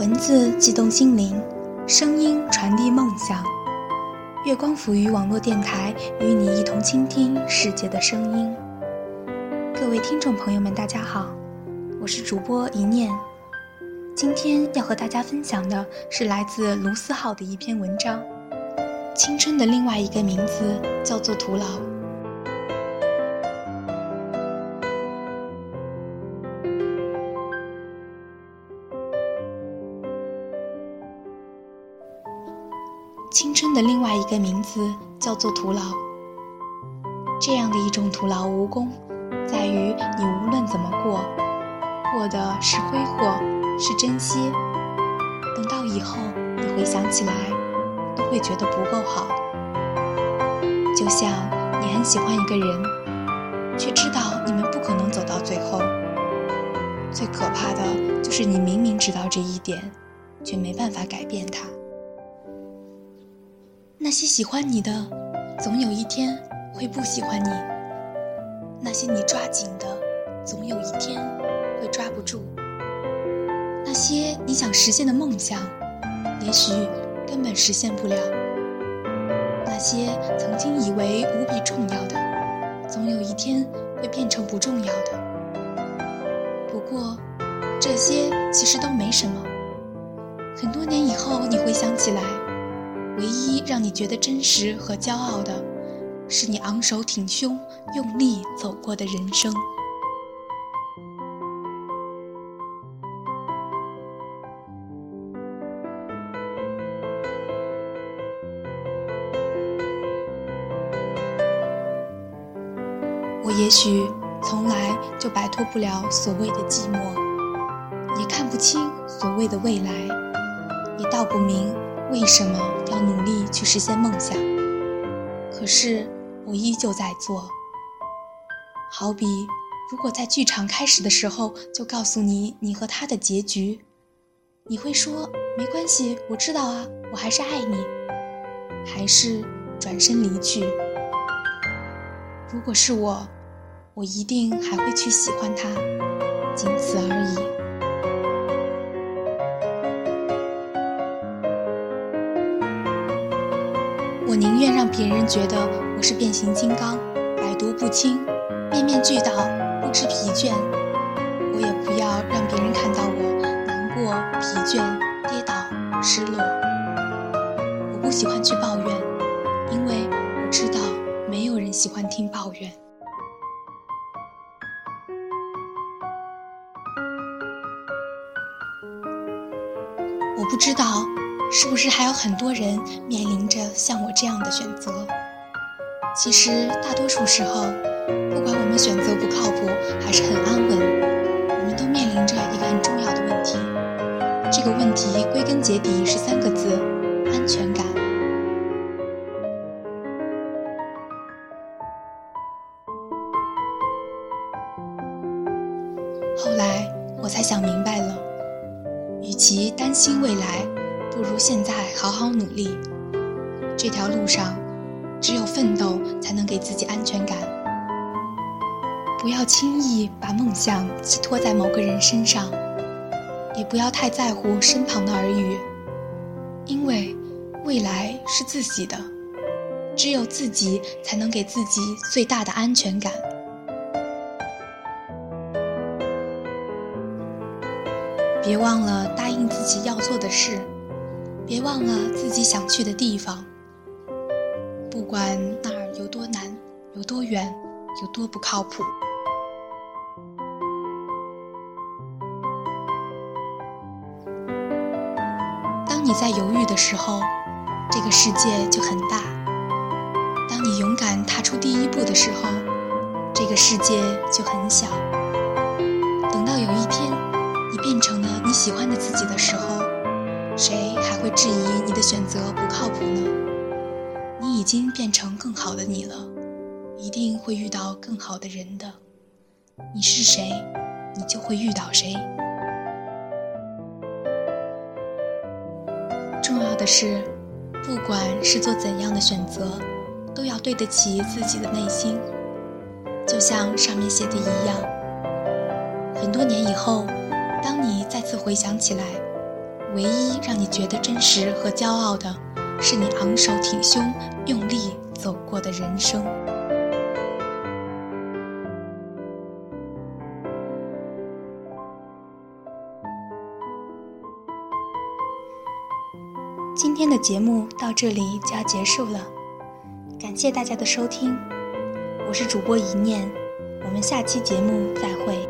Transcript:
文字激动心灵，声音传递梦想。月光抚育网络电台与你一同倾听世界的声音。各位听众朋友们，大家好，我是主播一念。今天要和大家分享的是来自卢思浩的一篇文章。青春的另外一个名字叫做徒劳。青春的另外一个名字叫做徒劳。这样的一种徒劳无功，在于你无论怎么过，过的是挥霍，是珍惜。等到以后，你回想起来，都会觉得不够好。就像你很喜欢一个人，却知道你们不可能走到最后。最可怕的就是你明明知道这一点，却没办法改变他。那些喜欢你的，总有一天会不喜欢你；那些你抓紧的，总有一天会抓不住；那些你想实现的梦想，也许根本实现不了；那些曾经以为无比重要的，总有一天会变成不重要的。不过，这些其实都没什么。很多年以后，你回想起来。唯一让你觉得真实和骄傲的，是你昂首挺胸、用力走过的人生。我也许从来就摆脱不了所谓的寂寞，也看不清所谓的未来，也道不明。为什么要努力去实现梦想？可是我依旧在做。好比，如果在剧场开始的时候就告诉你你和他的结局，你会说没关系，我知道啊，我还是爱你，还是转身离去？如果是我，我一定还会去喜欢他，仅此而已。宁愿让别人觉得我是变形金刚，百毒不侵，面面俱到，不知疲倦。我也不要让别人看到我难过、疲倦、跌倒、失落。我不喜欢去抱怨，因为我知道没有人喜欢听抱怨。我不知道。是不是还有很多人面临着像我这样的选择？其实大多数时候，不管我们选择不靠谱还是很安稳，我们都面临着一个很重要的问题。这个问题归根结底是三个字：安全感。后来我才想明白了，与其担心未来。不如现在好好努力。这条路上，只有奋斗才能给自己安全感。不要轻易把梦想寄托在某个人身上，也不要太在乎身旁的耳语，因为未来是自己的，只有自己才能给自己最大的安全感。别忘了答应自己要做的事。别忘了自己想去的地方，不管那儿有多难、有多远、有多不靠谱。当你在犹豫的时候，这个世界就很大；当你勇敢踏出第一步的时候，这个世界就很小。等到有一天，你变成了你喜欢的自己的时候。谁还会质疑你的选择不靠谱呢？你已经变成更好的你了，一定会遇到更好的人的。你是谁，你就会遇到谁。重要的是，不管是做怎样的选择，都要对得起自己的内心。就像上面写的一样，很多年以后，当你再次回想起来。唯一让你觉得真实和骄傲的，是你昂首挺胸、用力走过的人生。今天的节目到这里就要结束了，感谢大家的收听，我是主播一念，我们下期节目再会。